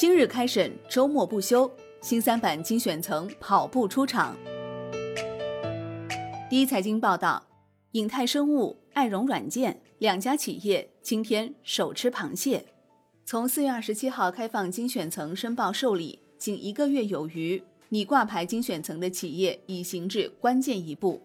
今日开审，周末不休，新三板精选层跑步出场。第一财经报道，影泰生物、爱融软件两家企业今天手吃螃蟹。从四月二十七号开放精选层申报受理，仅一个月有余，拟挂牌精选层的企业已行至关键一步。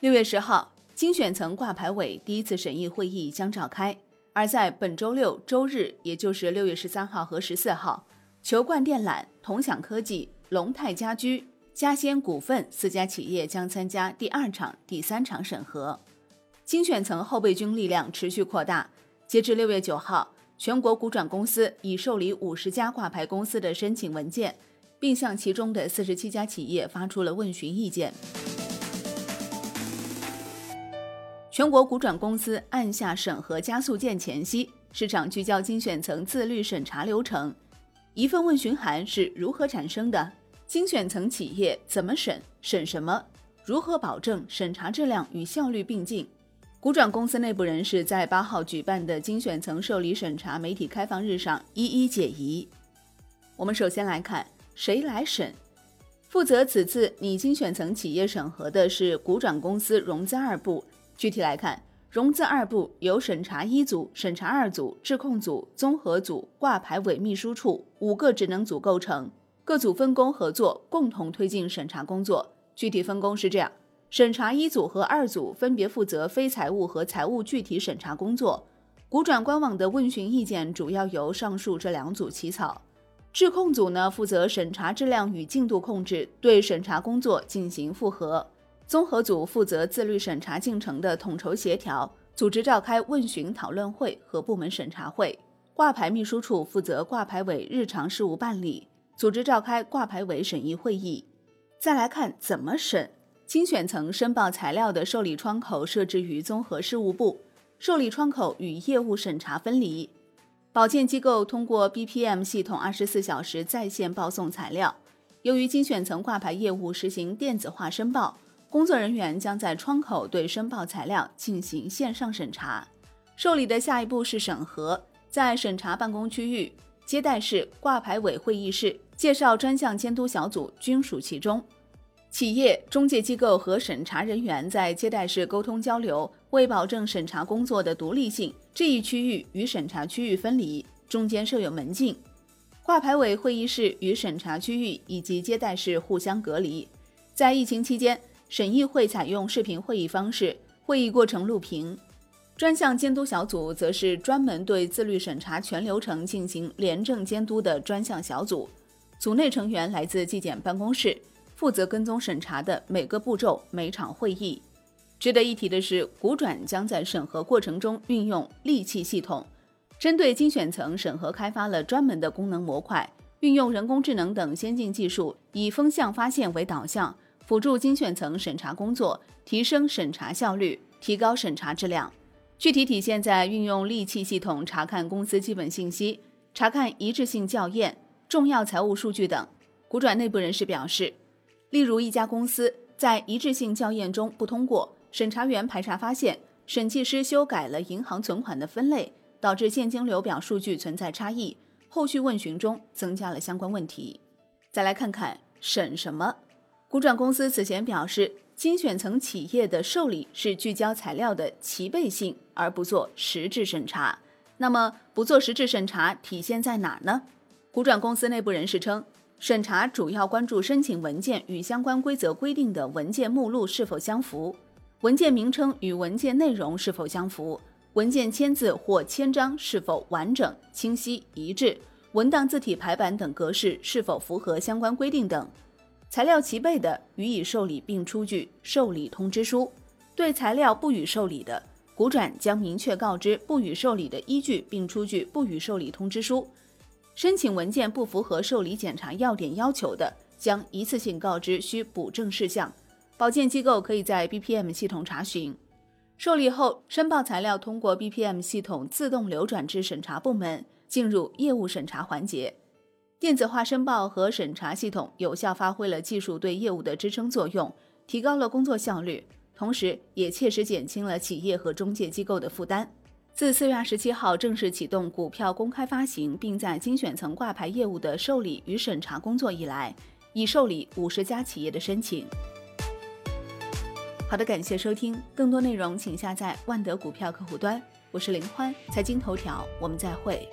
六月十号，精选层挂牌委第一次审议会议将召开。而在本周六、周日，也就是六月十三号和十四号，球冠电缆、同享科技、龙泰家居、嘉先股份四家企业将参加第二场、第三场审核。精选层后备军力量持续扩大，截至六月九号，全国股转公司已受理五十家挂牌公司的申请文件，并向其中的四十七家企业发出了问询意见。全国股转公司按下审核加速键前夕，市场聚焦精选层自律审查流程。一份问询函是如何产生的？精选层企业怎么审？审什么？如何保证审查质量与效率并进？股转公司内部人士在八号举办的精选层受理审查媒体开放日上一一解疑。我们首先来看谁来审？负责此次拟精选层企业审核的是股转公司融资二部。具体来看，融资二部由审查一组、审查二组、质控组、综合组、挂牌委秘书处五个职能组构成，各组分工合作，共同推进审查工作。具体分工是这样：审查一组和二组分别负责非财务和财务具体审查工作。股转官网的问询意见主要由上述这两组起草。质控组呢，负责审查质量与进度控制，对审查工作进行复核。综合组负责自律审查进程的统筹协调，组织召开问询讨论会和部门审查会。挂牌秘书处负责挂牌委日常事务办理，组织召开挂牌委审议会议。再来看怎么审，精选层申报材料的受理窗口设置于综合事务部，受理窗口与业务审查分离。保荐机构通过 BPM 系统二十四小时在线报送材料。由于精选层挂牌业务实行电子化申报。工作人员将在窗口对申报材料进行线上审查，受理的下一步是审核。在审查办公区域、接待室、挂牌委会议室、介绍专项监督小组均属其中。企业、中介机构和审查人员在接待室沟通交流，为保证审查工作的独立性，这一区域与审查区域分离，中间设有门禁。挂牌委会议室与审查区域以及接待室互相隔离。在疫情期间。审议会采用视频会议方式，会议过程录屏。专项监督小组则是专门对自律审查全流程进行廉政监督的专项小组，组内成员来自纪检办公室，负责跟踪审查的每个步骤、每场会议。值得一提的是，股转将在审核过程中运用利器系统，针对精选层审核开发了专门的功能模块，运用人工智能等先进技术，以风向发现为导向。辅助精选层审查工作，提升审查效率，提高审查质量。具体体现在运用利器系统查看公司基本信息、查看一致性校验、重要财务数据等。股转内部人士表示，例如一家公司在一致性校验中不通过，审查员排查发现，审计师修改了银行存款的分类，导致现金流表数据存在差异，后续问询中增加了相关问题。再来看看审什么。股转公司此前表示，精选层企业的受理是聚焦材料的齐备性，而不做实质审查。那么，不做实质审查体现在哪儿呢？股转公司内部人士称，审查主要关注申请文件与相关规则规定的文件目录是否相符，文件名称与文件内容是否相符，文件签字或签章是否完整、清晰、一致，文档字体排版等格式是否符合相关规定等。材料齐备的，予以受理并出具受理通知书；对材料不予受理的，股转将明确告知不予受理的依据，并出具不予受理通知书。申请文件不符合受理检查要点要求的，将一次性告知需补正事项。保荐机构可以在 BPM 系统查询。受理后，申报材料通过 BPM 系统自动流转至审查部门，进入业务审查环节。电子化申报和审查系统有效发挥了技术对业务的支撑作用，提高了工作效率，同时也切实减轻了企业和中介机构的负担。自四月二十七号正式启动股票公开发行，并在精选层挂牌业务的受理与审查工作以来，已受理五十家企业的申请。好的，感谢收听，更多内容请下载万德股票客户端。我是林欢，财经头条，我们再会。